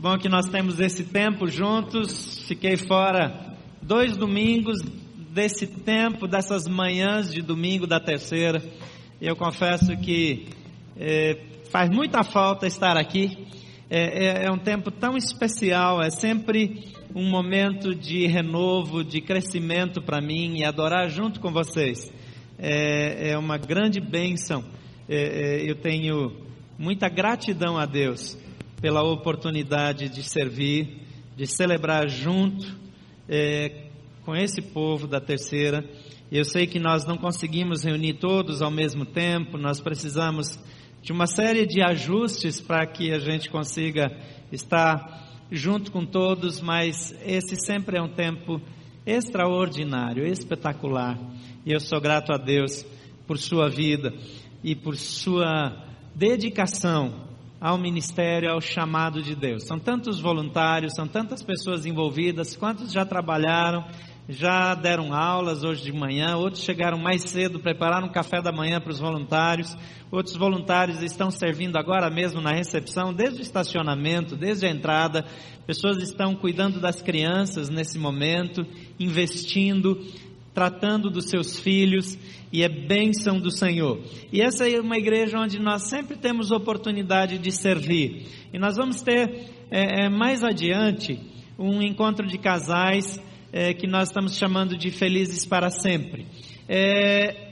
bom que nós temos esse tempo juntos. Fiquei fora dois domingos desse tempo, dessas manhãs de domingo da terceira. E eu confesso que é, faz muita falta estar aqui. É, é, é um tempo tão especial, é sempre um momento de renovo, de crescimento para mim e adorar junto com vocês. É, é uma grande bênção. É, é, eu tenho muita gratidão a Deus pela oportunidade de servir, de celebrar junto é, com esse povo da terceira. Eu sei que nós não conseguimos reunir todos ao mesmo tempo, nós precisamos de uma série de ajustes para que a gente consiga estar junto com todos, mas esse sempre é um tempo extraordinário, espetacular. E eu sou grato a Deus por sua vida e por sua dedicação ao ministério, ao chamado de Deus. São tantos voluntários, são tantas pessoas envolvidas, quantos já trabalharam, já deram aulas hoje de manhã, outros chegaram mais cedo, prepararam um café da manhã para os voluntários, outros voluntários estão servindo agora mesmo na recepção, desde o estacionamento, desde a entrada, pessoas estão cuidando das crianças nesse momento, investindo, tratando dos seus filhos, e é bênção do Senhor. E essa é uma igreja onde nós sempre temos oportunidade de servir. E nós vamos ter é, é, mais adiante um encontro de casais é, que nós estamos chamando de Felizes para Sempre. É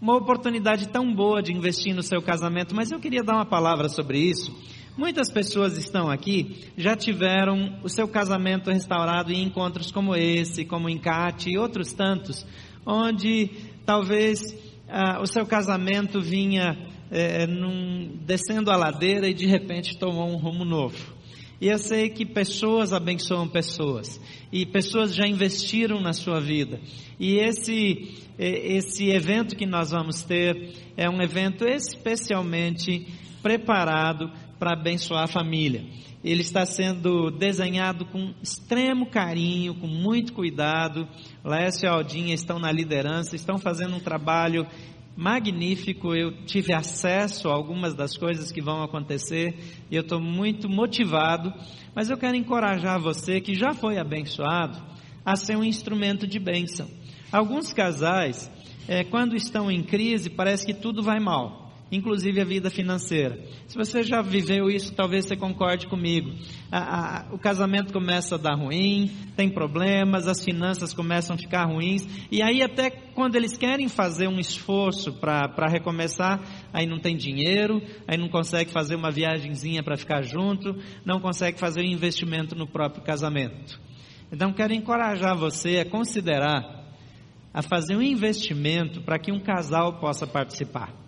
uma oportunidade tão boa de investir no seu casamento, mas eu queria dar uma palavra sobre isso. Muitas pessoas estão aqui, já tiveram o seu casamento restaurado em encontros como esse, como Encate e outros tantos, onde talvez ah, o seu casamento vinha é, num, descendo a ladeira e de repente tomou um rumo novo. E eu sei que pessoas abençoam pessoas. E pessoas já investiram na sua vida. E esse, esse evento que nós vamos ter é um evento especialmente preparado para abençoar a família. Ele está sendo desenhado com extremo carinho, com muito cuidado. Lécio e Aldinha estão na liderança, estão fazendo um trabalho magnífico. Eu tive acesso a algumas das coisas que vão acontecer e eu estou muito motivado. Mas eu quero encorajar você que já foi abençoado a ser um instrumento de bênção. Alguns casais, é, quando estão em crise, parece que tudo vai mal inclusive a vida financeira. Se você já viveu isso, talvez você concorde comigo. A, a, o casamento começa a dar ruim, tem problemas, as finanças começam a ficar ruins, e aí até quando eles querem fazer um esforço para recomeçar, aí não tem dinheiro, aí não consegue fazer uma viagemzinha para ficar junto, não consegue fazer um investimento no próprio casamento. Então quero encorajar você a considerar a fazer um investimento para que um casal possa participar.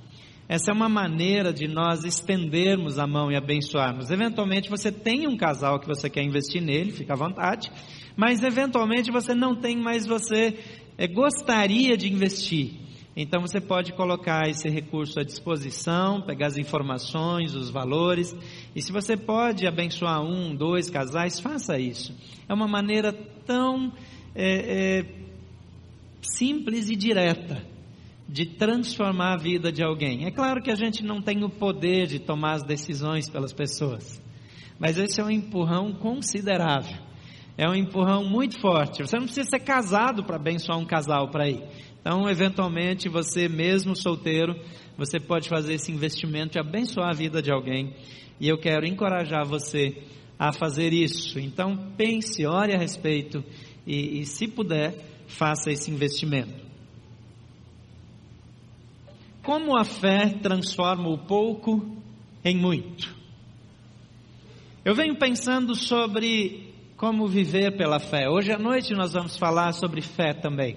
Essa é uma maneira de nós estendermos a mão e abençoarmos. Eventualmente você tem um casal que você quer investir nele, fica à vontade, mas eventualmente você não tem, mas você é, gostaria de investir. Então você pode colocar esse recurso à disposição, pegar as informações, os valores, e se você pode abençoar um, dois casais, faça isso. É uma maneira tão é, é, simples e direta de transformar a vida de alguém. É claro que a gente não tem o poder de tomar as decisões pelas pessoas, mas esse é um empurrão considerável. É um empurrão muito forte. Você não precisa ser casado para abençoar um casal para ir. Então, eventualmente, você mesmo solteiro, você pode fazer esse investimento e abençoar a vida de alguém. E eu quero encorajar você a fazer isso. Então, pense, ore a respeito e, e se puder, faça esse investimento. Como a fé transforma o pouco em muito. Eu venho pensando sobre como viver pela fé. Hoje à noite nós vamos falar sobre fé também.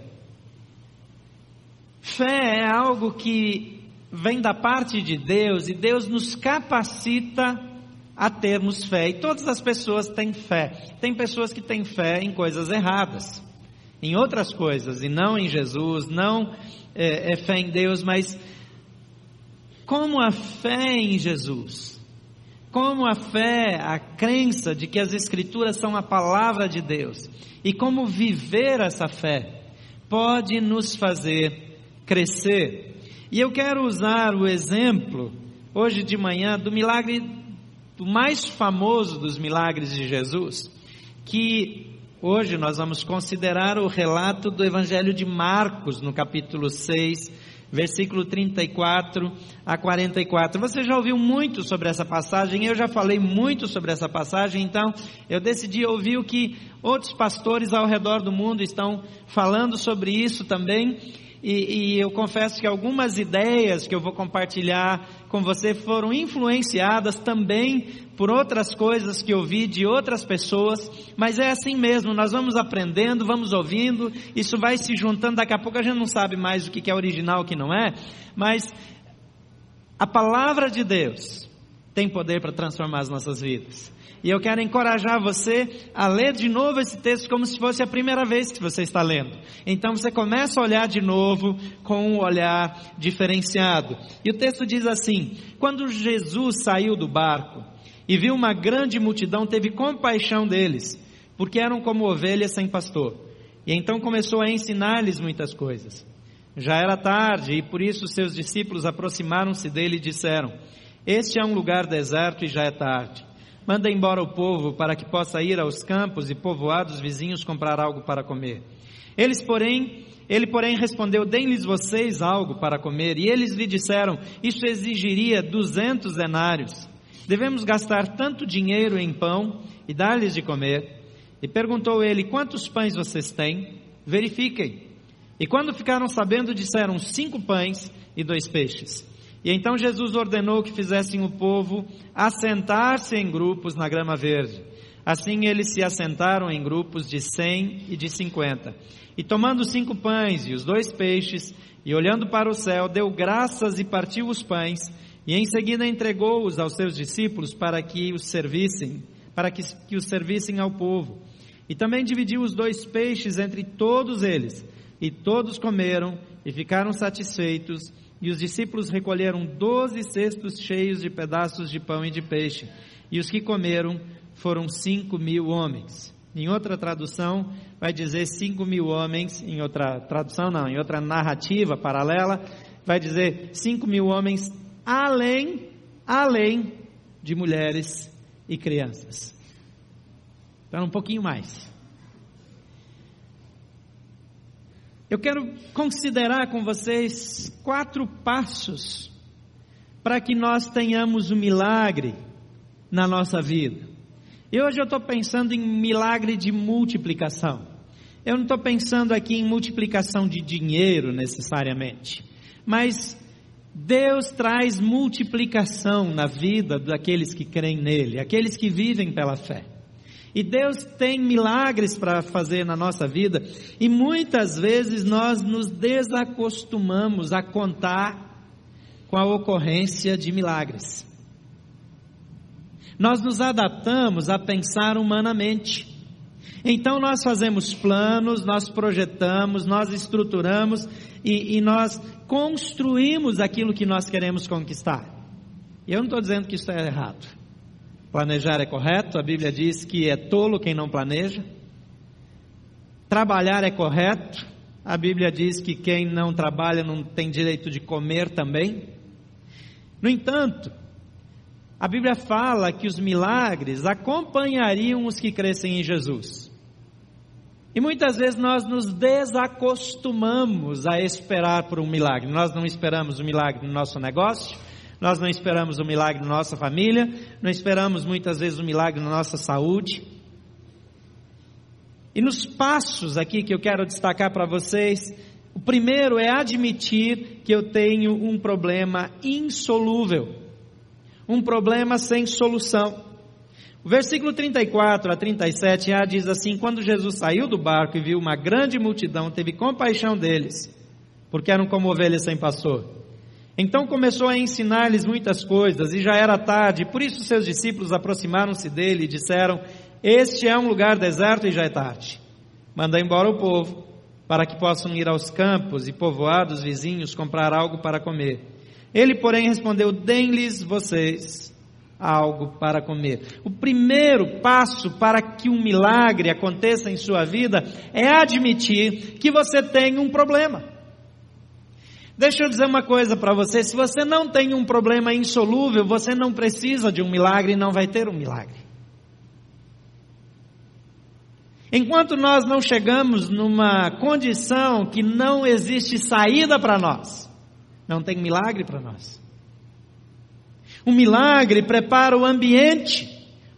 Fé é algo que vem da parte de Deus e Deus nos capacita a termos fé. E todas as pessoas têm fé. Tem pessoas que têm fé em coisas erradas, em outras coisas, e não em Jesus, não é, é fé em Deus, mas como a fé em Jesus, como a fé, a crença de que as Escrituras são a palavra de Deus e como viver essa fé pode nos fazer crescer. E eu quero usar o exemplo, hoje de manhã, do milagre o mais famoso dos milagres de Jesus, que hoje nós vamos considerar o relato do Evangelho de Marcos, no capítulo 6, versículo 34 a 44. Você já ouviu muito sobre essa passagem, eu já falei muito sobre essa passagem, então eu decidi ouvir o que outros pastores ao redor do mundo estão falando sobre isso também. E, e, eu confesso que algumas ideias que eu vou compartilhar com você foram influenciadas também por outras coisas que eu vi de outras pessoas, mas é assim mesmo, nós vamos aprendendo, vamos ouvindo, isso vai se juntando, daqui a pouco a gente não sabe mais o que é original o que não é, mas a palavra de Deus tem poder para transformar as nossas vidas. E eu quero encorajar você a ler de novo esse texto como se fosse a primeira vez que você está lendo. Então você começa a olhar de novo com um olhar diferenciado. E o texto diz assim: Quando Jesus saiu do barco e viu uma grande multidão, teve compaixão deles, porque eram como ovelhas sem pastor. E então começou a ensinar-lhes muitas coisas. Já era tarde e por isso seus discípulos aproximaram-se dele e disseram: Este é um lugar deserto e já é tarde. Manda embora o povo para que possa ir aos campos e povoados vizinhos comprar algo para comer. Eles, porém, ele, porém, respondeu: Deem-lhes vocês algo para comer. E eles lhe disseram: Isso exigiria duzentos denários. Devemos gastar tanto dinheiro em pão e dar-lhes de comer. E perguntou ele: Quantos pães vocês têm? Verifiquem. E quando ficaram sabendo, disseram: Cinco pães e dois peixes. E então Jesus ordenou que fizessem o povo assentar-se em grupos na grama verde. Assim eles se assentaram em grupos de cem e de cinquenta. E tomando cinco pães e os dois peixes, e olhando para o céu, deu graças e partiu os pães, e em seguida entregou-os aos seus discípulos para que os servissem, para que, que os servissem ao povo. E também dividiu os dois peixes entre todos eles, e todos comeram e ficaram satisfeitos, e os discípulos recolheram doze cestos cheios de pedaços de pão e de peixe. E os que comeram foram cinco mil homens. Em outra tradução, vai dizer cinco mil homens. Em outra tradução, não, em outra narrativa paralela, vai dizer cinco mil homens além, além de mulheres e crianças. Então, um pouquinho mais. Eu quero considerar com vocês quatro passos para que nós tenhamos um milagre na nossa vida. E hoje eu estou pensando em milagre de multiplicação. Eu não estou pensando aqui em multiplicação de dinheiro necessariamente, mas Deus traz multiplicação na vida daqueles que creem nele, aqueles que vivem pela fé. E Deus tem milagres para fazer na nossa vida, e muitas vezes nós nos desacostumamos a contar com a ocorrência de milagres. Nós nos adaptamos a pensar humanamente. Então nós fazemos planos, nós projetamos, nós estruturamos e, e nós construímos aquilo que nós queremos conquistar. Eu não estou dizendo que isso é errado. Planejar é correto, a Bíblia diz que é tolo quem não planeja. Trabalhar é correto, a Bíblia diz que quem não trabalha não tem direito de comer também. No entanto, a Bíblia fala que os milagres acompanhariam os que crescem em Jesus. E muitas vezes nós nos desacostumamos a esperar por um milagre. Nós não esperamos o um milagre no nosso negócio, nós não esperamos um milagre na nossa família, não esperamos muitas vezes um milagre na nossa saúde. E nos passos aqui que eu quero destacar para vocês, o primeiro é admitir que eu tenho um problema insolúvel, um problema sem solução. O versículo 34 a 37a diz assim: Quando Jesus saiu do barco e viu uma grande multidão, teve compaixão deles, porque eram como ovelhas sem pastor. Então começou a ensinar-lhes muitas coisas, e já era tarde, por isso seus discípulos aproximaram-se dele e disseram: Este é um lugar deserto e já é tarde. Manda embora o povo, para que possam ir aos campos e povoados vizinhos comprar algo para comer. Ele, porém, respondeu: Deem-lhes vocês algo para comer. O primeiro passo para que um milagre aconteça em sua vida é admitir que você tem um problema. Deixa eu dizer uma coisa para você: se você não tem um problema insolúvel, você não precisa de um milagre e não vai ter um milagre. Enquanto nós não chegamos numa condição que não existe saída para nós, não tem milagre para nós. O milagre prepara o ambiente,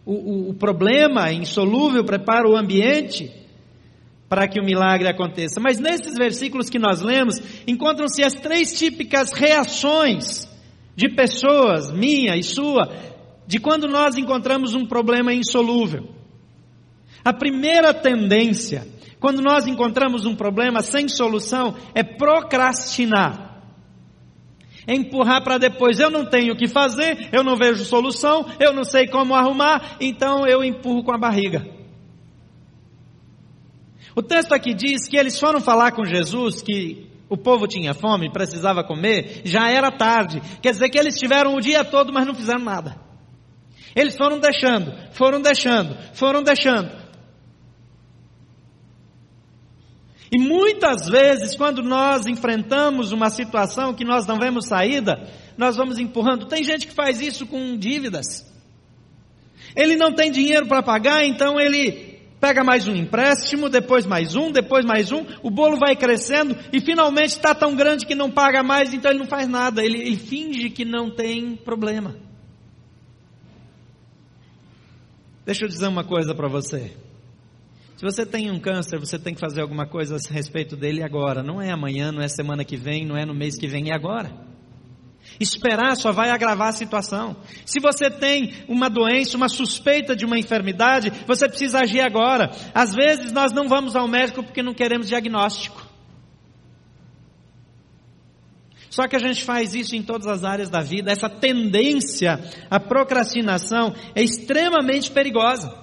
o, o, o problema insolúvel prepara o ambiente para que o milagre aconteça. Mas nesses versículos que nós lemos, encontram-se as três típicas reações de pessoas, minha e sua, de quando nós encontramos um problema insolúvel. A primeira tendência, quando nós encontramos um problema sem solução, é procrastinar. É empurrar para depois. Eu não tenho o que fazer, eu não vejo solução, eu não sei como arrumar, então eu empurro com a barriga. O texto aqui diz que eles foram falar com Jesus que o povo tinha fome, precisava comer, já era tarde. Quer dizer que eles tiveram o dia todo, mas não fizeram nada. Eles foram deixando, foram deixando, foram deixando. E muitas vezes, quando nós enfrentamos uma situação que nós não vemos saída, nós vamos empurrando. Tem gente que faz isso com dívidas. Ele não tem dinheiro para pagar, então ele pega mais um empréstimo, depois mais um, depois mais um, o bolo vai crescendo e finalmente está tão grande que não paga mais, então ele não faz nada, ele, ele finge que não tem problema. Deixa eu dizer uma coisa para você. Se você tem um câncer, você tem que fazer alguma coisa a respeito dele agora. Não é amanhã, não é semana que vem, não é no mês que vem, é agora. Esperar só vai agravar a situação. Se você tem uma doença, uma suspeita de uma enfermidade, você precisa agir agora. Às vezes nós não vamos ao médico porque não queremos diagnóstico. Só que a gente faz isso em todas as áreas da vida. Essa tendência à procrastinação é extremamente perigosa.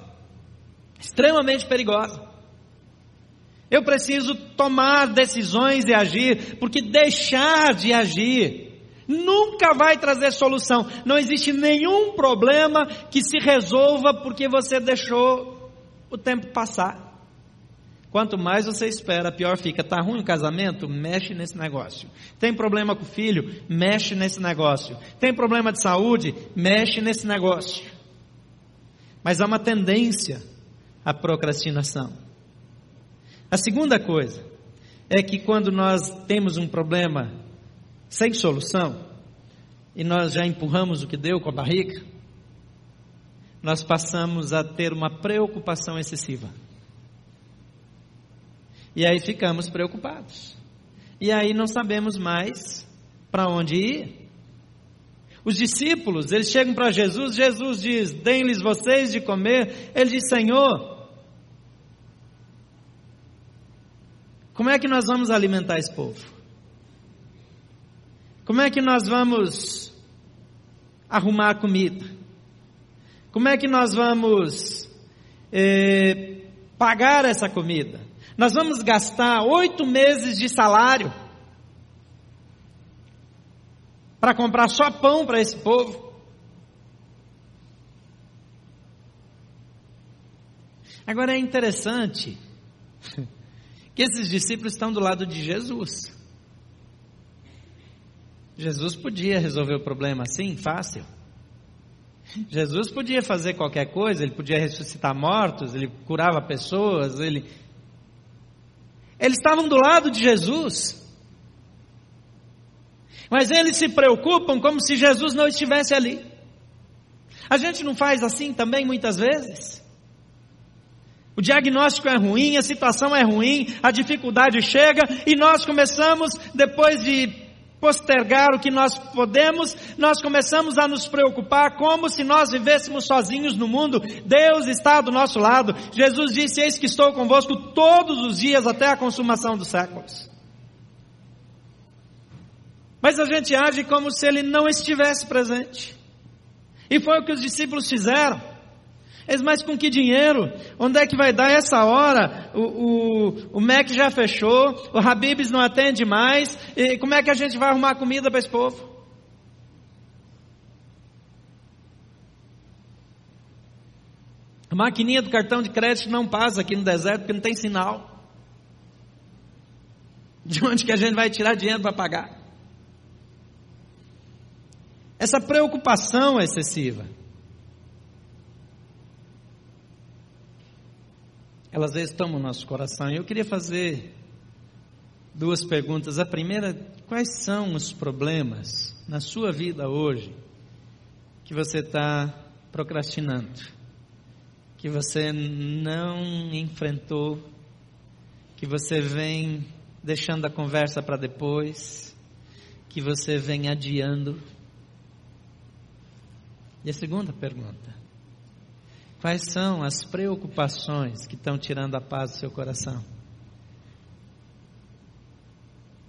Extremamente perigosa. Eu preciso tomar decisões e agir, porque deixar de agir nunca vai trazer solução. Não existe nenhum problema que se resolva porque você deixou o tempo passar. Quanto mais você espera, pior fica. Tá ruim o casamento? Mexe nesse negócio. Tem problema com o filho? Mexe nesse negócio. Tem problema de saúde? Mexe nesse negócio. Mas há uma tendência à procrastinação. A segunda coisa é que quando nós temos um problema sem solução, e nós já empurramos o que deu com a barriga, nós passamos a ter uma preocupação excessiva. E aí ficamos preocupados. E aí não sabemos mais para onde ir. Os discípulos, eles chegam para Jesus, Jesus diz: Deem-lhes vocês de comer. Ele diz: Senhor, como é que nós vamos alimentar esse povo? Como é que nós vamos arrumar a comida? Como é que nós vamos eh, pagar essa comida? Nós vamos gastar oito meses de salário para comprar só pão para esse povo. Agora é interessante que esses discípulos estão do lado de Jesus. Jesus podia resolver o problema assim, fácil. Jesus podia fazer qualquer coisa, ele podia ressuscitar mortos, ele curava pessoas, ele. Eles estavam do lado de Jesus. Mas eles se preocupam como se Jesus não estivesse ali. A gente não faz assim também muitas vezes? O diagnóstico é ruim, a situação é ruim, a dificuldade chega e nós começamos, depois de postergar o que nós podemos, nós começamos a nos preocupar como se nós vivêssemos sozinhos no mundo. Deus está do nosso lado. Jesus disse: Eis que estou convosco todos os dias até a consumação dos séculos. Mas a gente age como se ele não estivesse presente. E foi o que os discípulos fizeram. Eles, mas com que dinheiro? Onde é que vai dar essa hora? O, o, o MEC já fechou, o Habibs não atende mais, e como é que a gente vai arrumar comida para esse povo? A maquininha do cartão de crédito não passa aqui no deserto porque não tem sinal. De onde que a gente vai tirar dinheiro para pagar? essa preocupação excessiva. Elas às vezes tomam o nosso coração. Eu queria fazer duas perguntas. A primeira, quais são os problemas na sua vida hoje que você está procrastinando? Que você não enfrentou? Que você vem deixando a conversa para depois? Que você vem adiando? E a segunda pergunta: quais são as preocupações que estão tirando a paz do seu coração?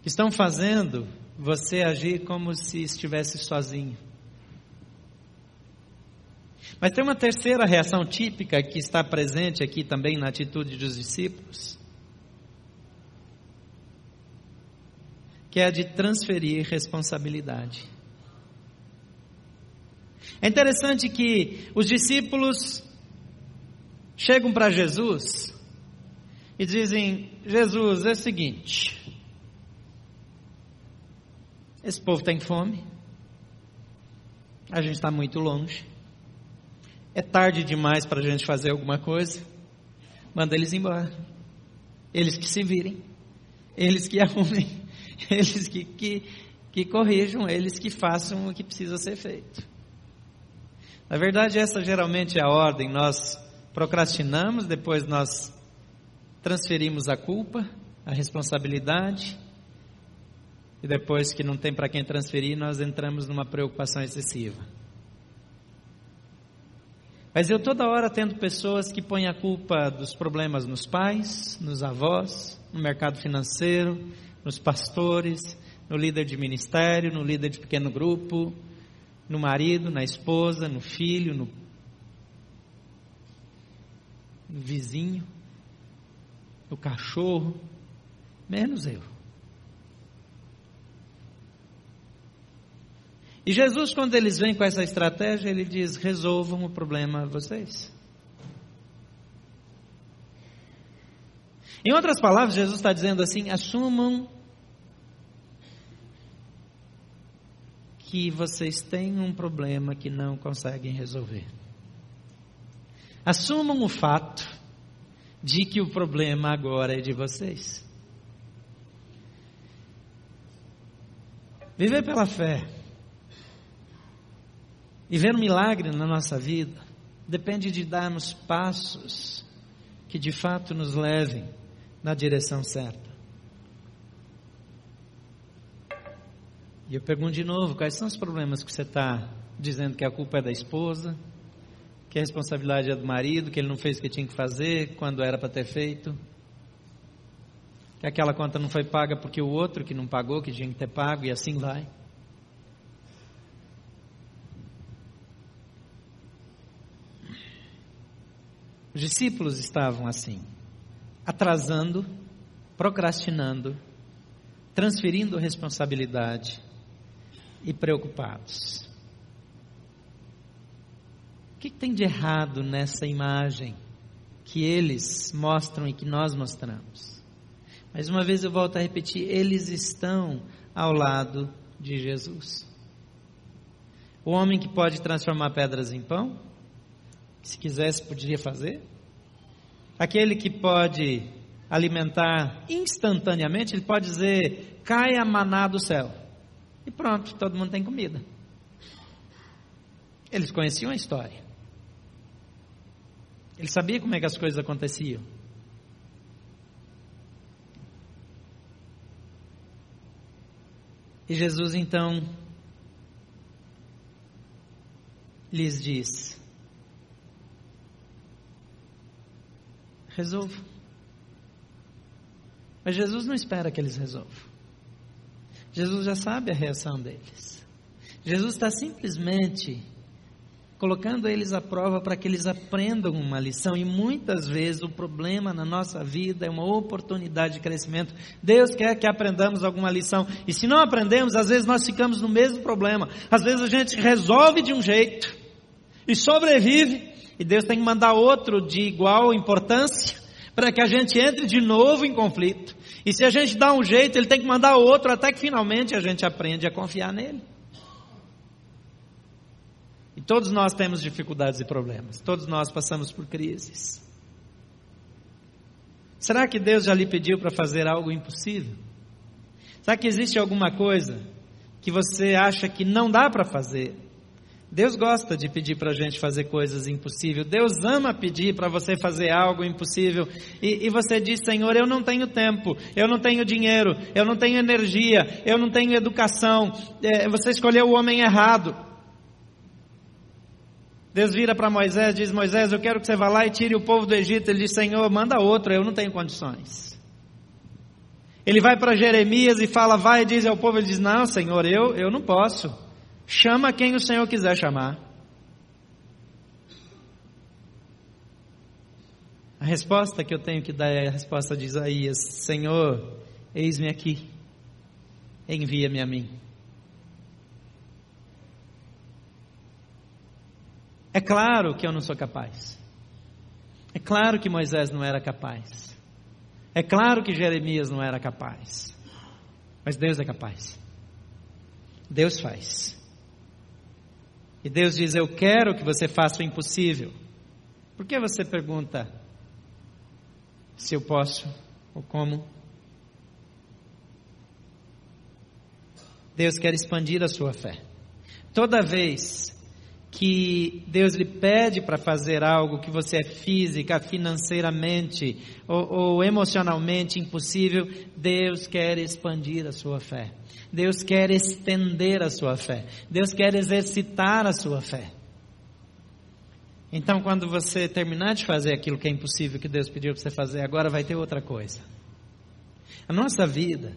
Que estão fazendo você agir como se estivesse sozinho. Mas tem uma terceira reação típica que está presente aqui também na atitude dos discípulos, que é a de transferir responsabilidade. É interessante que os discípulos chegam para Jesus e dizem: Jesus, é o seguinte, esse povo tem fome, a gente está muito longe, é tarde demais para a gente fazer alguma coisa, manda eles embora, eles que se virem, eles que arrumem, eles que, que, que corrijam, eles que façam o que precisa ser feito. Na verdade, essa geralmente é a ordem. Nós procrastinamos, depois nós transferimos a culpa, a responsabilidade, e depois que não tem para quem transferir, nós entramos numa preocupação excessiva. Mas eu toda hora tendo pessoas que põem a culpa dos problemas nos pais, nos avós, no mercado financeiro, nos pastores, no líder de ministério, no líder de pequeno grupo, no marido, na esposa, no filho, no, no vizinho, no cachorro, menos eu. E Jesus, quando eles vêm com essa estratégia, ele diz: resolvam o problema vocês. Em outras palavras, Jesus está dizendo assim: assumam que vocês têm um problema que não conseguem resolver. Assumam o fato de que o problema agora é de vocês. Viver pela fé e ver um milagre na nossa vida depende de darmos passos que de fato nos levem na direção certa. E eu pergunto de novo: quais são os problemas que você está dizendo que a culpa é da esposa, que a responsabilidade é do marido, que ele não fez o que tinha que fazer quando era para ter feito? Que aquela conta não foi paga porque o outro que não pagou, que tinha que ter pago, e assim vai. Os discípulos estavam assim, atrasando, procrastinando, transferindo responsabilidade e preocupados. O que, tem de errado nessa imagem que eles mostram e que nós mostramos? Mais uma vez eu volto a repetir: eles estão ao lado de Jesus. O homem que pode transformar pedras em pão, se quisesse, poderia fazer. Aquele que pode alimentar instantaneamente, ele pode dizer: caia maná do céu. E pronto, todo mundo tem comida. Eles conheciam a história. Ele sabia como é que as coisas aconteciam. E Jesus então lhes diz: resolva. Mas Jesus não espera que eles resolvam. Jesus já sabe a reação deles. Jesus está simplesmente colocando eles à prova para que eles aprendam uma lição. E muitas vezes o problema na nossa vida é uma oportunidade de crescimento. Deus quer que aprendamos alguma lição. E se não aprendemos, às vezes nós ficamos no mesmo problema. Às vezes a gente resolve de um jeito e sobrevive. E Deus tem que mandar outro de igual importância para que a gente entre de novo em conflito. E se a gente dá um jeito, ele tem que mandar outro até que finalmente a gente aprende a confiar nele. E todos nós temos dificuldades e problemas, todos nós passamos por crises. Será que Deus já lhe pediu para fazer algo impossível? Será que existe alguma coisa que você acha que não dá para fazer? Deus gosta de pedir para a gente fazer coisas impossíveis. Deus ama pedir para você fazer algo impossível. E, e, você diz, Senhor, eu não tenho tempo, eu não tenho dinheiro, eu não tenho energia, eu não tenho educação. É, você escolheu o homem errado. Deus vira para Moisés diz: Moisés, eu quero que você vá lá e tire o povo do Egito. Ele diz: Senhor, manda outro, eu não tenho condições. Ele vai para Jeremias e fala: Vai e diz ao povo. Ele diz: Não, Senhor, eu, eu não posso. Chama quem o Senhor quiser chamar. A resposta que eu tenho que dar é a resposta de Isaías: Senhor, eis-me aqui, envia-me a mim. É claro que eu não sou capaz. É claro que Moisés não era capaz. É claro que Jeremias não era capaz. Mas Deus é capaz. Deus faz. E Deus diz: Eu quero que você faça o impossível. Por que você pergunta se eu posso ou como? Deus quer expandir a sua fé. Toda vez que Deus lhe pede para fazer algo que você é física, financeiramente ou, ou, emocionalmente impossível, Deus quer expandir a sua fé. Deus quer estender a sua fé. Deus quer exercitar a sua fé. Então, quando você terminar de fazer aquilo que é impossível que Deus pediu para você fazer, agora vai ter outra coisa. A nossa vida,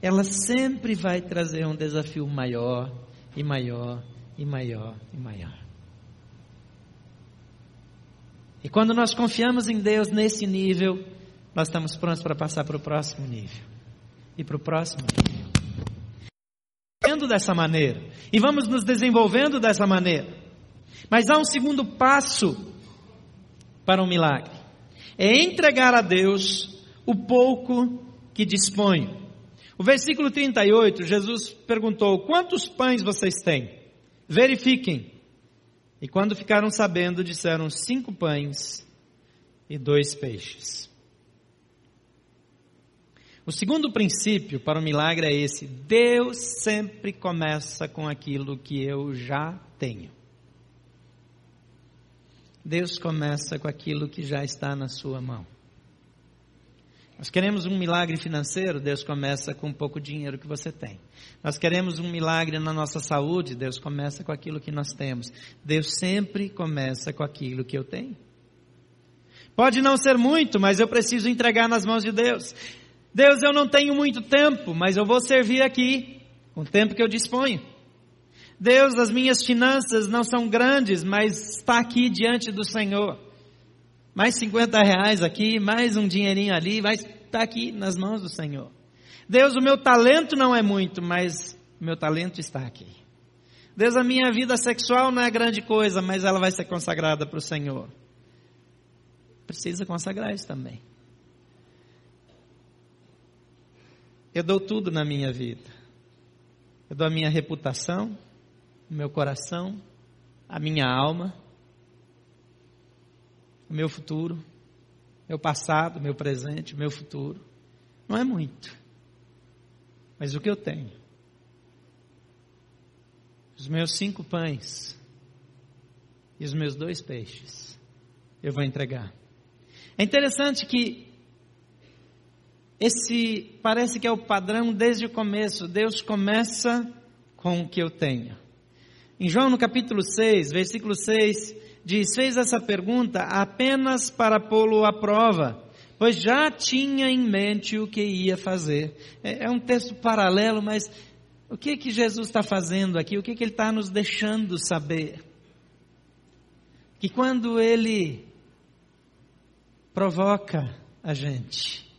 ela sempre vai trazer um desafio maior e maior e maior e maior. E quando nós confiamos em Deus nesse nível, nós estamos prontos para passar para o próximo nível. E para o próximo nível. Dessa maneira. E vamos nos desenvolvendo dessa maneira. Mas há um segundo passo para um milagre. É entregar a Deus o pouco que dispõe. O versículo 38, Jesus perguntou: Quantos pães vocês têm? Verifiquem. E quando ficaram sabendo, disseram cinco pães e dois peixes. O segundo princípio para o milagre é esse: Deus sempre começa com aquilo que eu já tenho. Deus começa com aquilo que já está na sua mão. Nós queremos um milagre financeiro, Deus começa com um pouco dinheiro que você tem. Nós queremos um milagre na nossa saúde, Deus começa com aquilo que nós temos. Deus sempre começa com aquilo que eu tenho. Pode não ser muito, mas eu preciso entregar nas mãos de Deus. Deus, eu não tenho muito tempo, mas eu vou servir aqui, com o tempo que eu disponho. Deus, as minhas finanças não são grandes, mas está aqui diante do Senhor mais 50 reais aqui, mais um dinheirinho ali, vai estar tá aqui nas mãos do Senhor. Deus, o meu talento não é muito, mas meu talento está aqui. Deus, a minha vida sexual não é grande coisa, mas ela vai ser consagrada para o Senhor. Precisa consagrar isso também. Eu dou tudo na minha vida. Eu dou a minha reputação, o meu coração, a minha alma o meu futuro, meu passado, meu presente, meu futuro. Não é muito. Mas o que eu tenho? Os meus cinco pães e os meus dois peixes, eu vou entregar. É interessante que esse parece que é o padrão desde o começo. Deus começa com o que eu tenho. Em João no capítulo 6, versículo 6, diz: fez essa pergunta apenas para pô-lo à prova, pois já tinha em mente o que ia fazer. É, é um texto paralelo, mas o que que Jesus está fazendo aqui? O que que ele está nos deixando saber? Que quando ele provoca a gente,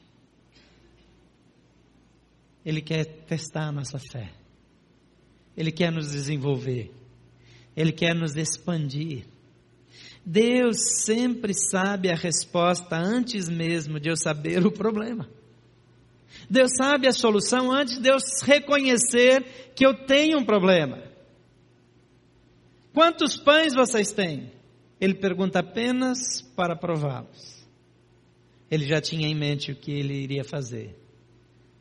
ele quer testar a nossa fé. Ele quer nos desenvolver. Ele quer nos expandir. Deus sempre sabe a resposta antes mesmo de eu saber o problema. Deus sabe a solução antes de eu reconhecer que eu tenho um problema. Quantos pães vocês têm? Ele pergunta apenas para prová-los. Ele já tinha em mente o que ele iria fazer.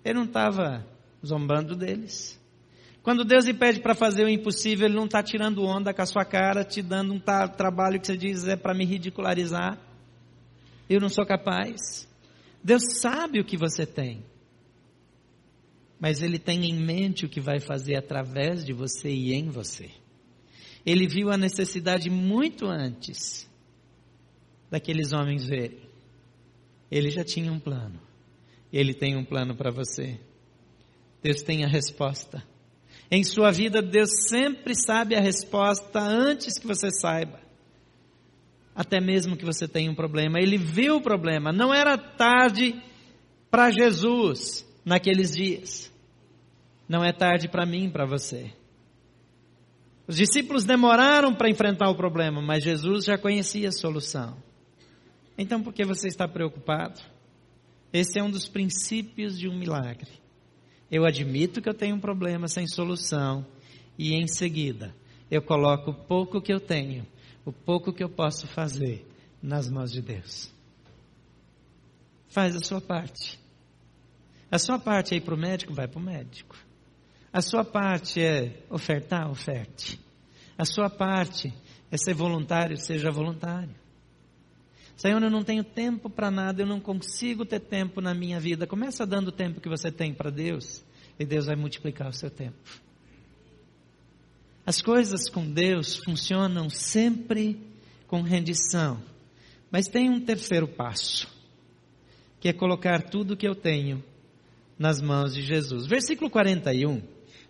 Ele não estava zombando deles. Quando Deus lhe pede para fazer o impossível, Ele não está tirando onda com a sua cara, te dando um trabalho que você diz é para me ridicularizar. Eu não sou capaz. Deus sabe o que você tem. Mas Ele tem em mente o que vai fazer através de você e em você. Ele viu a necessidade muito antes daqueles homens verem. Ele já tinha um plano. Ele tem um plano para você. Deus tem a resposta. Em sua vida, Deus sempre sabe a resposta antes que você saiba. Até mesmo que você tenha um problema. Ele viu o problema. Não era tarde para Jesus naqueles dias. Não é tarde para mim, para você. Os discípulos demoraram para enfrentar o problema, mas Jesus já conhecia a solução. Então, por que você está preocupado? Esse é um dos princípios de um milagre. Eu admito que eu tenho um problema sem solução e em seguida eu coloco o pouco que eu tenho, o pouco que eu posso fazer nas mãos de Deus. Faz a sua parte. A sua parte é ir para o médico, vai para o médico. A sua parte é ofertar, oferte. A sua parte é ser voluntário, seja voluntário. Senhor, eu não tenho tempo para nada, eu não consigo ter tempo na minha vida. Começa dando o tempo que você tem para Deus e Deus vai multiplicar o seu tempo. As coisas com Deus funcionam sempre com rendição. Mas tem um terceiro passo, que é colocar tudo que eu tenho nas mãos de Jesus. Versículo 41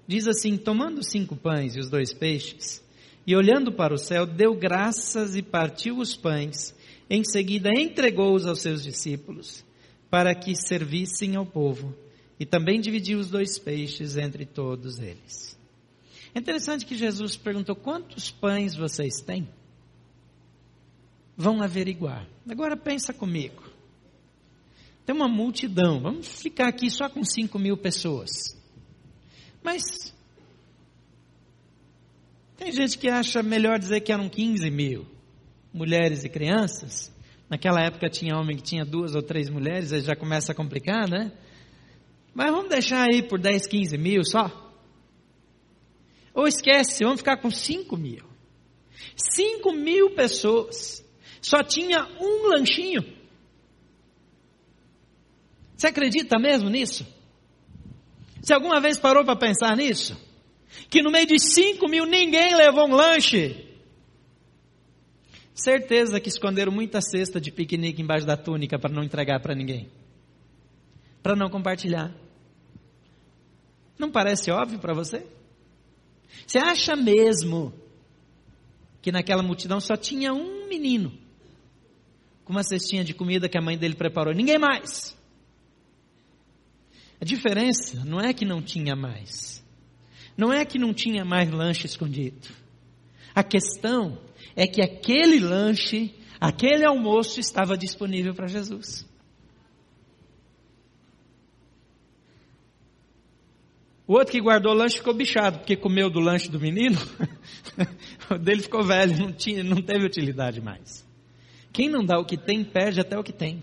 diz assim: Tomando cinco pães e os dois peixes, e olhando para o céu, deu graças e partiu os pães em seguida, entregou-os aos seus discípulos para que servissem ao povo e também dividiu os dois peixes entre todos eles. É interessante que Jesus perguntou: quantos pães vocês têm? Vão averiguar. Agora pensa comigo. Tem uma multidão, vamos ficar aqui só com 5 mil pessoas. Mas tem gente que acha melhor dizer que eram 15 mil mulheres e crianças. Naquela época tinha homem que tinha duas ou três mulheres, aí já começa a complicar, né? Mas vamos deixar aí por 10, 15 mil só. Ou esquece, vamos ficar com 5 mil. 5 mil pessoas. Só tinha um lanchinho. Você acredita mesmo nisso? Você alguma vez parou para pensar nisso? Que no meio de 5 mil ninguém levou um lanche. Certeza que esconderam muita cesta de piquenique embaixo da túnica para não entregar para ninguém. Para não compartilhar. Não parece óbvio para você? Você acha mesmo que naquela multidão só tinha um menino com uma cestinha de comida que a mãe dele preparou? Ninguém mais. A diferença não é que não tinha mais. Não é que não tinha mais lanche escondido. A questão é que aquele lanche, aquele almoço estava disponível para Jesus. O outro que guardou o lanche ficou bichado, porque comeu do lanche do menino, o dele ficou velho, não, tinha, não teve utilidade mais. Quem não dá o que tem, perde até o que tem.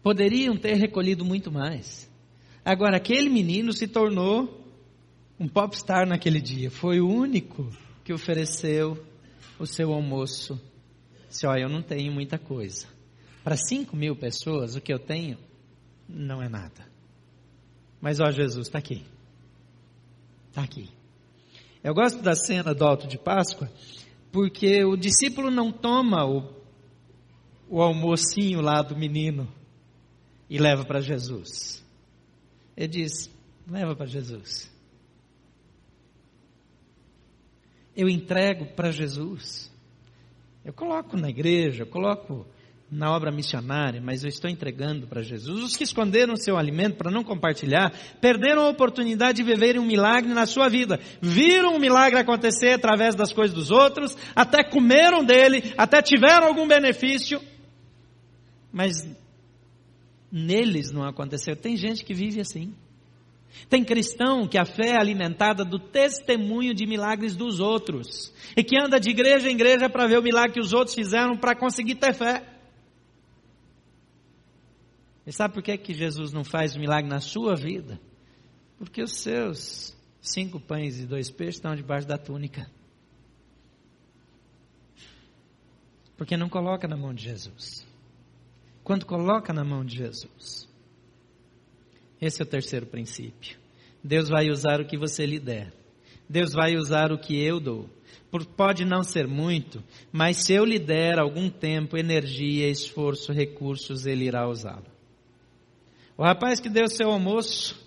Poderiam ter recolhido muito mais. Agora, aquele menino se tornou um popstar naquele dia. Foi o único que ofereceu o seu almoço. Disse, olha, eu não tenho muita coisa. Para 5 mil pessoas, o que eu tenho não é nada. Mas, ó, Jesus, está aqui. Está aqui. Eu gosto da cena do alto de Páscoa, porque o discípulo não toma o, o almocinho lá do menino e leva para Jesus. Ele diz: leva para Jesus. Eu entrego para Jesus. Eu coloco na igreja, eu coloco na obra missionária, mas eu estou entregando para Jesus. Os que esconderam seu alimento para não compartilhar, perderam a oportunidade de viverem um milagre na sua vida. Viram um milagre acontecer através das coisas dos outros, até comeram dele, até tiveram algum benefício, mas neles não aconteceu. Tem gente que vive assim. Tem cristão que a fé é alimentada do testemunho de milagres dos outros e que anda de igreja em igreja para ver o milagre que os outros fizeram para conseguir ter fé. E sabe por que, que Jesus não faz o milagre na sua vida? Porque os seus cinco pães e dois peixes estão debaixo da túnica. Porque não coloca na mão de Jesus. Quando coloca na mão de Jesus, esse é o terceiro princípio. Deus vai usar o que você lhe der. Deus vai usar o que eu dou. Pode não ser muito, mas se eu lhe der algum tempo, energia, esforço, recursos, ele irá usá-lo. O rapaz que deu seu almoço,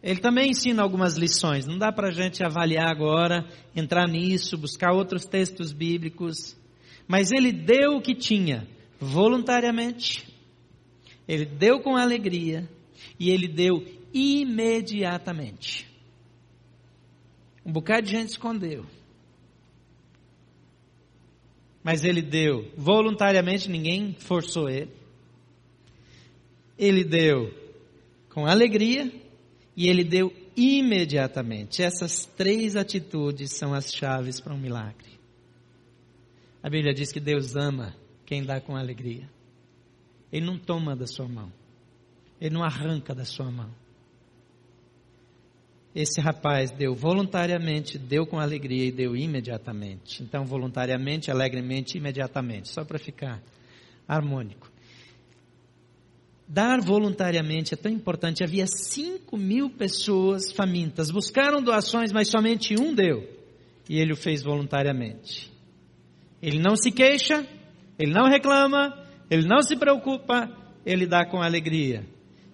ele também ensina algumas lições. Não dá para a gente avaliar agora, entrar nisso, buscar outros textos bíblicos. Mas ele deu o que tinha, voluntariamente. Ele deu com alegria e ele deu imediatamente. Um bocado de gente escondeu. Mas ele deu voluntariamente, ninguém forçou ele. Ele deu com alegria e ele deu imediatamente. Essas três atitudes são as chaves para um milagre. A Bíblia diz que Deus ama quem dá com alegria. Ele não toma da sua mão. Ele não arranca da sua mão. Esse rapaz deu voluntariamente, deu com alegria e deu imediatamente. Então, voluntariamente, alegremente, imediatamente, só para ficar harmônico. Dar voluntariamente é tão importante. Havia 5 mil pessoas famintas. Buscaram doações, mas somente um deu. E ele o fez voluntariamente. Ele não se queixa, ele não reclama, ele não se preocupa, ele dá com alegria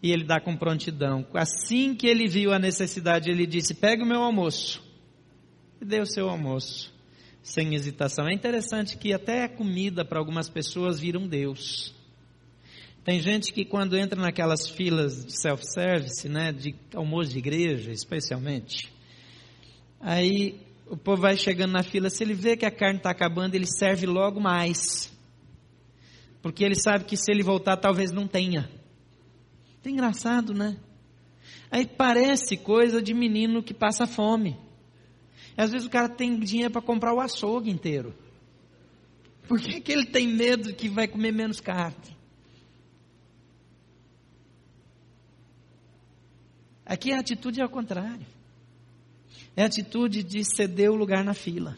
e ele dá com prontidão. Assim que ele viu a necessidade, ele disse: Pega o meu almoço. E deu o seu almoço, sem hesitação. É interessante que até a comida para algumas pessoas vira um Deus. Tem gente que quando entra naquelas filas de self-service, né, de almoço de igreja, especialmente, aí o povo vai chegando na fila, se ele vê que a carne está acabando, ele serve logo mais. Porque ele sabe que se ele voltar, talvez não tenha. É engraçado, né? Aí parece coisa de menino que passa fome. Às vezes o cara tem dinheiro para comprar o açougue inteiro. Por que, que ele tem medo que vai comer menos carne? Aqui a atitude é ao contrário. É a atitude de ceder o lugar na fila,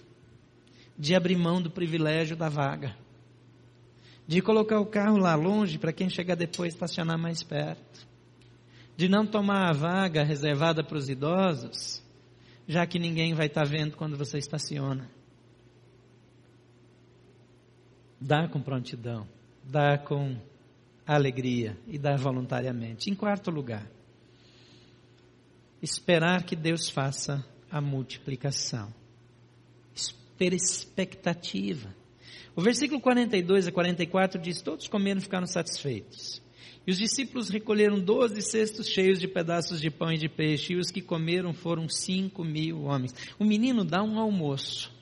de abrir mão do privilégio da vaga, de colocar o carro lá longe para quem chegar depois estacionar mais perto, de não tomar a vaga reservada para os idosos, já que ninguém vai estar tá vendo quando você estaciona. Dá com prontidão, dá com alegria e dá voluntariamente. Em quarto lugar, esperar que Deus faça a multiplicação. Ter expectativa. O versículo 42 a 44 diz: Todos comeram e ficaram satisfeitos. E os discípulos recolheram doze cestos cheios de pedaços de pão e de peixe, e os que comeram foram cinco mil homens. O menino dá um almoço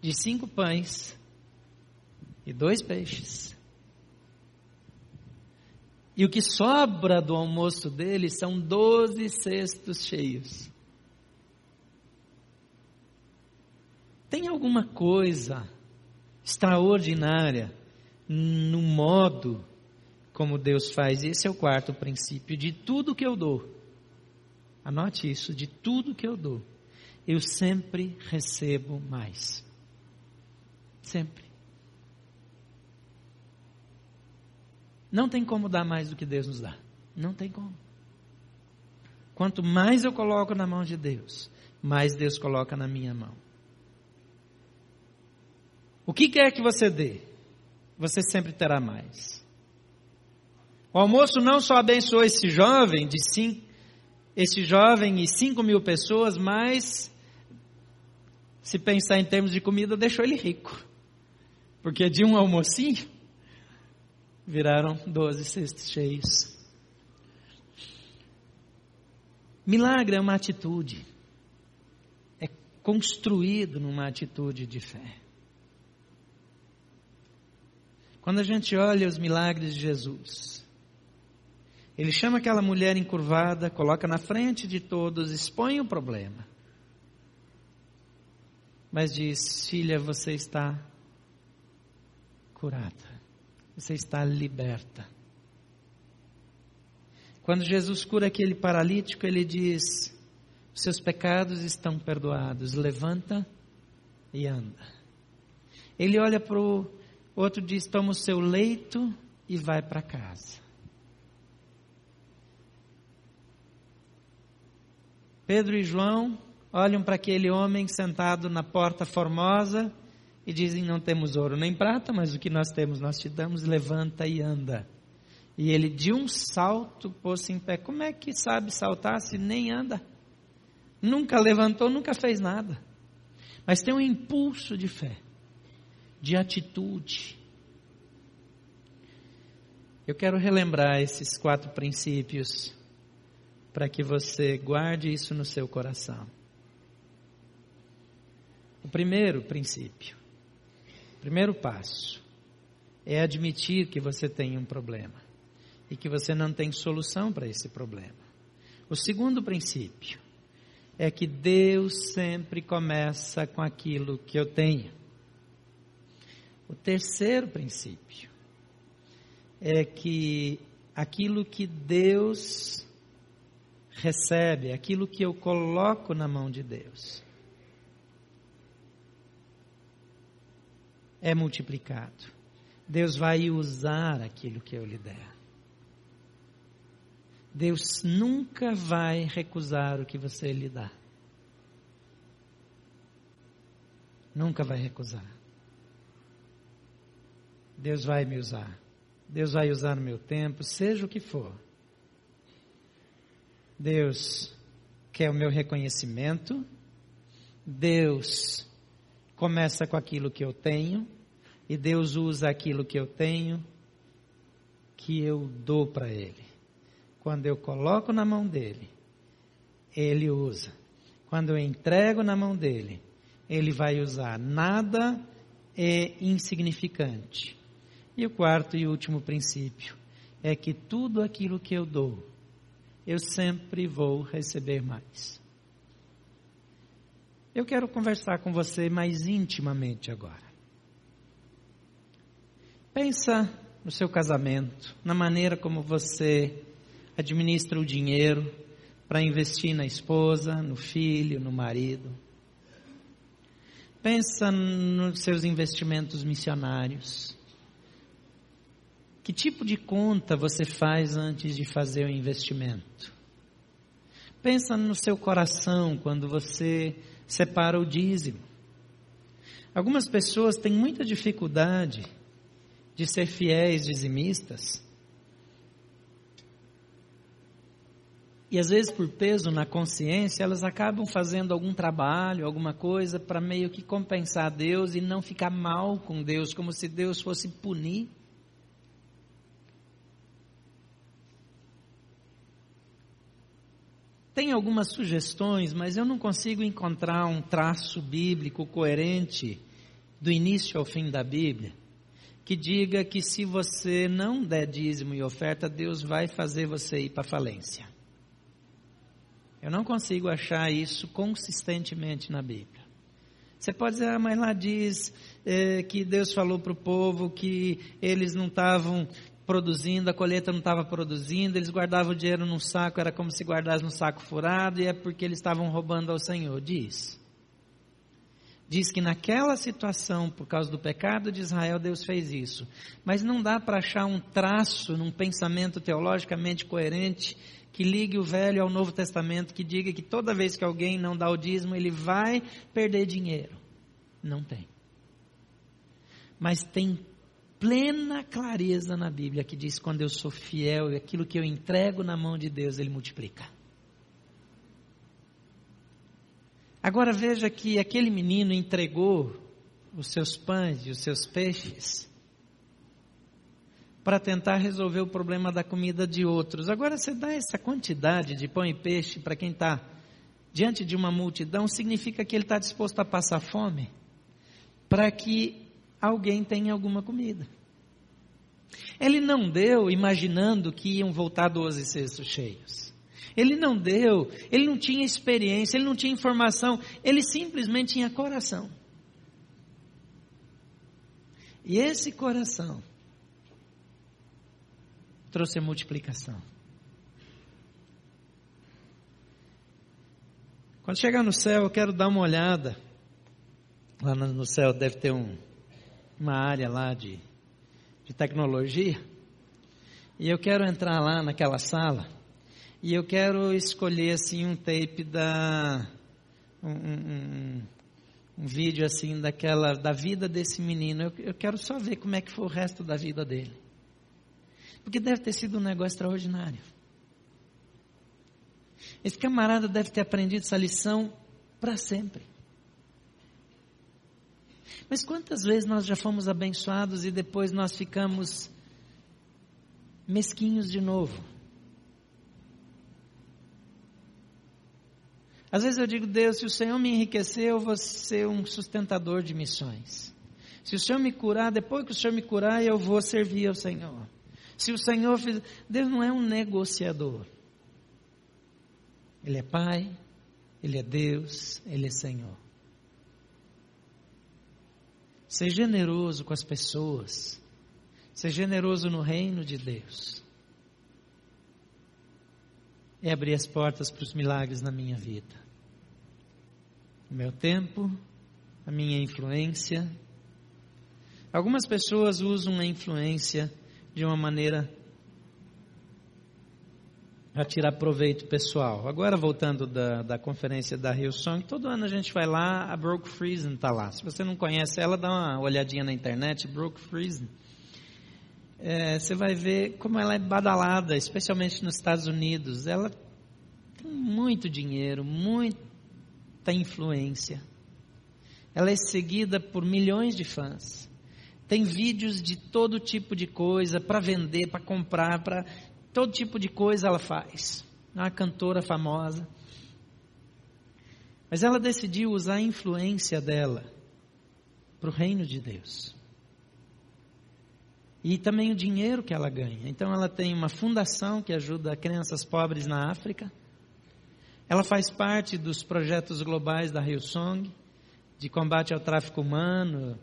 de cinco pães e dois peixes. E o que sobra do almoço dele são doze cestos cheios. Tem alguma coisa extraordinária no modo como Deus faz. Esse é o quarto princípio. De tudo que eu dou, anote isso: de tudo que eu dou, eu sempre recebo mais. Sempre. Não tem como dar mais do que Deus nos dá. Não tem como. Quanto mais eu coloco na mão de Deus, mais Deus coloca na minha mão. O que quer que você dê, você sempre terá mais. O almoço não só abençoou esse jovem de cinco, esse jovem e cinco mil pessoas, mas se pensar em termos de comida, deixou ele rico. Porque de um almocinho viraram doze cestos cheios. Milagre é uma atitude. É construído numa atitude de fé. Quando a gente olha os milagres de Jesus, Ele chama aquela mulher encurvada, coloca na frente de todos, expõe o problema. Mas diz: Filha, você está curada, você está liberta. Quando Jesus cura aquele paralítico, ele diz: Seus pecados estão perdoados, levanta e anda. Ele olha para o outro diz: Toma o seu leito e vai para casa. Pedro e João olham para aquele homem sentado na porta formosa e dizem: Não temos ouro nem prata, mas o que nós temos nós te damos, levanta e anda. E ele de um salto pôs-se em pé. Como é que sabe saltar se nem anda? Nunca levantou, nunca fez nada. Mas tem um impulso de fé, de atitude. Eu quero relembrar esses quatro princípios para que você guarde isso no seu coração. O primeiro princípio, o primeiro passo, é admitir que você tem um problema e que você não tem solução para esse problema. O segundo princípio é que Deus sempre começa com aquilo que eu tenho. O terceiro princípio é que aquilo que Deus recebe, aquilo que eu coloco na mão de Deus, é multiplicado. Deus vai usar aquilo que eu lhe der. Deus nunca vai recusar o que você lhe dá. Nunca vai recusar. Deus vai me usar. Deus vai usar o meu tempo, seja o que for. Deus quer o meu reconhecimento. Deus começa com aquilo que eu tenho. E Deus usa aquilo que eu tenho, que eu dou para Ele. Quando eu coloco na mão dele, ele usa. Quando eu entrego na mão dele, ele vai usar. Nada é insignificante. E o quarto e último princípio é que tudo aquilo que eu dou, eu sempre vou receber mais. Eu quero conversar com você mais intimamente agora. Pensa no seu casamento, na maneira como você administra o dinheiro para investir na esposa, no filho, no marido. Pensa nos seus investimentos missionários. Que tipo de conta você faz antes de fazer o investimento? Pensa no seu coração quando você separa o dízimo. Algumas pessoas têm muita dificuldade de ser fiéis dizimistas E às vezes, por peso na consciência, elas acabam fazendo algum trabalho, alguma coisa, para meio que compensar Deus e não ficar mal com Deus, como se Deus fosse punir. Tem algumas sugestões, mas eu não consigo encontrar um traço bíblico coerente do início ao fim da Bíblia que diga que se você não der dízimo e oferta, Deus vai fazer você ir para falência. Eu não consigo achar isso consistentemente na Bíblia. Você pode dizer, ah, mas lá diz é, que Deus falou para o povo que eles não estavam produzindo, a colheita não estava produzindo, eles guardavam o dinheiro num saco, era como se guardasse num saco furado, e é porque eles estavam roubando ao Senhor. Diz. Diz que naquela situação, por causa do pecado de Israel, Deus fez isso. Mas não dá para achar um traço num pensamento teologicamente coerente que ligue o Velho ao Novo Testamento, que diga que toda vez que alguém não dá o dízimo, ele vai perder dinheiro. Não tem. Mas tem plena clareza na Bíblia que diz: quando eu sou fiel e aquilo que eu entrego na mão de Deus, Ele multiplica. Agora veja que aquele menino entregou os seus pães e os seus peixes para tentar resolver o problema da comida de outros. Agora, você dá essa quantidade de pão e peixe para quem está diante de uma multidão, significa que ele está disposto a passar fome para que alguém tenha alguma comida. Ele não deu imaginando que iam voltar 12 cestos cheios. Ele não deu, ele não tinha experiência, ele não tinha informação, ele simplesmente tinha coração. E esse coração trouxe a multiplicação. Quando chegar no céu, eu quero dar uma olhada. Lá no céu deve ter um, uma área lá de, de tecnologia. E eu quero entrar lá naquela sala. E eu quero escolher assim um tape da. Um, um, um vídeo assim daquela da vida desse menino. Eu, eu quero só ver como é que foi o resto da vida dele. Porque deve ter sido um negócio extraordinário. Esse camarada deve ter aprendido essa lição para sempre. Mas quantas vezes nós já fomos abençoados e depois nós ficamos mesquinhos de novo? Às vezes eu digo, Deus, se o Senhor me enriquecer, eu vou ser um sustentador de missões. Se o Senhor me curar, depois que o Senhor me curar, eu vou servir ao Senhor. Se o Senhor fizer. Deus não é um negociador. Ele é Pai, Ele é Deus, Ele é Senhor. Seja generoso com as pessoas. Seja generoso no reino de Deus. É abrir as portas para os milagres na minha vida. O meu tempo, a minha influência. Algumas pessoas usam a influência de uma maneira a tirar proveito pessoal. Agora, voltando da, da conferência da Hillsong, todo ano a gente vai lá, a Brooke Friesen está lá. Se você não conhece ela, dá uma olhadinha na internet, Brooke Friesen. É, você vai ver como ela é badalada, especialmente nos Estados Unidos. Ela tem muito dinheiro, muita influência. Ela é seguida por milhões de fãs. Tem vídeos de todo tipo de coisa para vender, para comprar, para Todo tipo de coisa ela faz. É uma cantora famosa. Mas ela decidiu usar a influência dela para o reino de Deus. E também o dinheiro que ela ganha. Então ela tem uma fundação que ajuda crianças pobres na África. Ela faz parte dos projetos globais da Hillsong, de combate ao tráfico humano,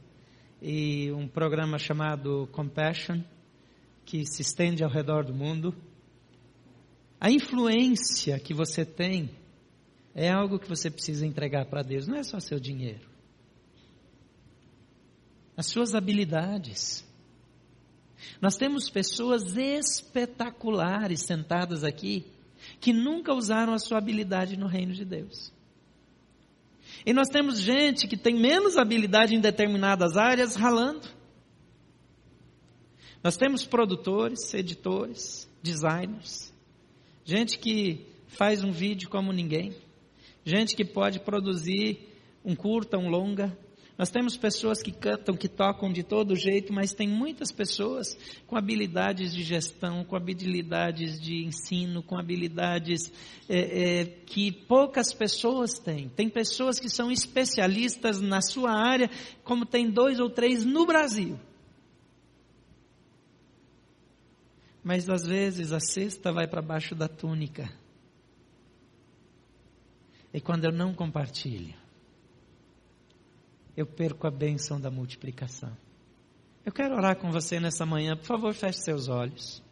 e um programa chamado Compassion que se estende ao redor do mundo. A influência que você tem é algo que você precisa entregar para Deus, não é só seu dinheiro. As suas habilidades. Nós temos pessoas espetaculares sentadas aqui que nunca usaram a sua habilidade no reino de Deus. E nós temos gente que tem menos habilidade em determinadas áreas ralando. Nós temos produtores, editores, designers, gente que faz um vídeo como ninguém, gente que pode produzir um curta, um longa. Nós temos pessoas que cantam, que tocam de todo jeito, mas tem muitas pessoas com habilidades de gestão, com habilidades de ensino, com habilidades é, é, que poucas pessoas têm. Tem pessoas que são especialistas na sua área, como tem dois ou três no Brasil. Mas às vezes a cesta vai para baixo da túnica. E quando eu não compartilho, eu perco a bênção da multiplicação. Eu quero orar com você nessa manhã. Por favor, feche seus olhos.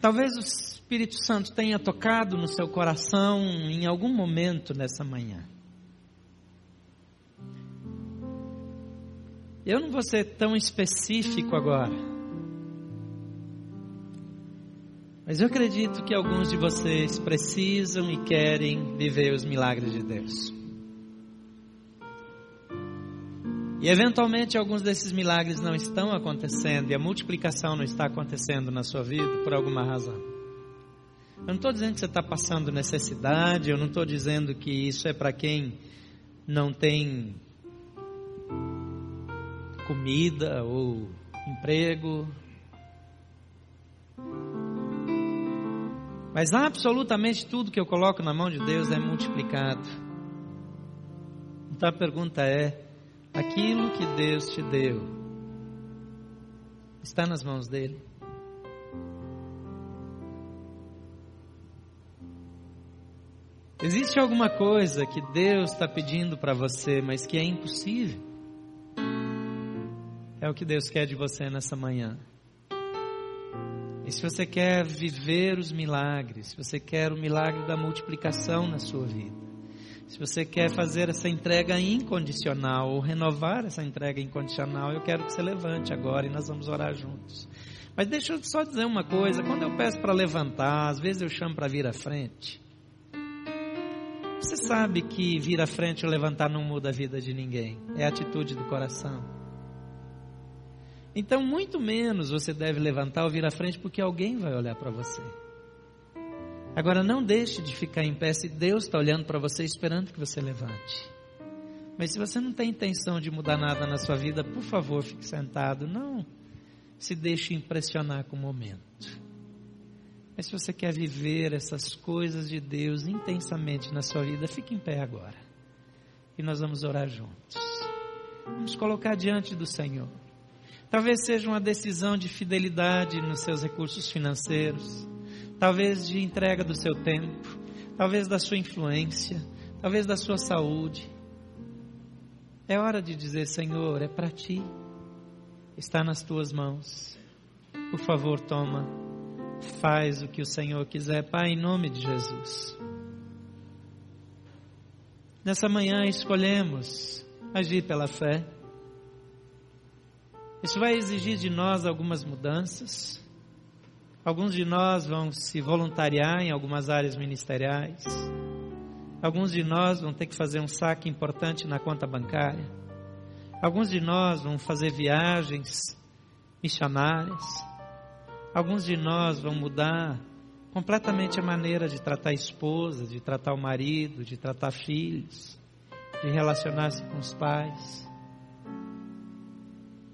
Talvez o Espírito Santo tenha tocado no seu coração em algum momento nessa manhã. Eu não vou ser tão específico agora. Mas eu acredito que alguns de vocês precisam e querem viver os milagres de Deus. E eventualmente alguns desses milagres não estão acontecendo e a multiplicação não está acontecendo na sua vida por alguma razão. Eu não estou dizendo que você está passando necessidade, eu não estou dizendo que isso é para quem não tem comida ou emprego. Mas absolutamente tudo que eu coloco na mão de Deus é multiplicado. Então a pergunta é: aquilo que Deus te deu está nas mãos dele? Existe alguma coisa que Deus está pedindo para você, mas que é impossível? É o que Deus quer de você nessa manhã. E se você quer viver os milagres, se você quer o milagre da multiplicação na sua vida, se você quer fazer essa entrega incondicional ou renovar essa entrega incondicional, eu quero que você levante agora e nós vamos orar juntos. Mas deixa eu só dizer uma coisa: quando eu peço para levantar, às vezes eu chamo para vir à frente. Você sabe que vir à frente ou levantar não muda a vida de ninguém, é a atitude do coração. Então, muito menos você deve levantar ou vir à frente, porque alguém vai olhar para você. Agora, não deixe de ficar em pé se Deus está olhando para você esperando que você levante. Mas se você não tem intenção de mudar nada na sua vida, por favor, fique sentado. Não se deixe impressionar com o momento. Mas se você quer viver essas coisas de Deus intensamente na sua vida, fique em pé agora. E nós vamos orar juntos. Vamos colocar diante do Senhor. Talvez seja uma decisão de fidelidade nos seus recursos financeiros, talvez de entrega do seu tempo, talvez da sua influência, talvez da sua saúde. É hora de dizer: Senhor, é para ti, está nas tuas mãos. Por favor, toma Faz o que o Senhor quiser, Pai, em nome de Jesus. Nessa manhã escolhemos agir pela fé. Isso vai exigir de nós algumas mudanças. Alguns de nós vão se voluntariar em algumas áreas ministeriais. Alguns de nós vão ter que fazer um saque importante na conta bancária. Alguns de nós vão fazer viagens missionárias. Alguns de nós vão mudar completamente a maneira de tratar a esposa, de tratar o marido, de tratar filhos, de relacionar-se com os pais.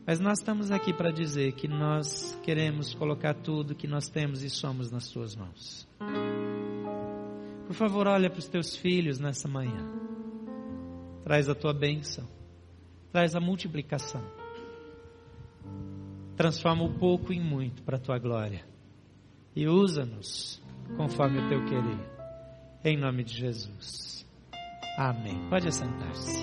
Mas nós estamos aqui para dizer que nós queremos colocar tudo que nós temos e somos nas tuas mãos. Por favor, olha para os teus filhos nessa manhã. Traz a tua bênção. Traz a multiplicação transforma o pouco em muito para a tua glória. E usa-nos conforme o teu querer. Em nome de Jesus. Amém. Pode assentar-se.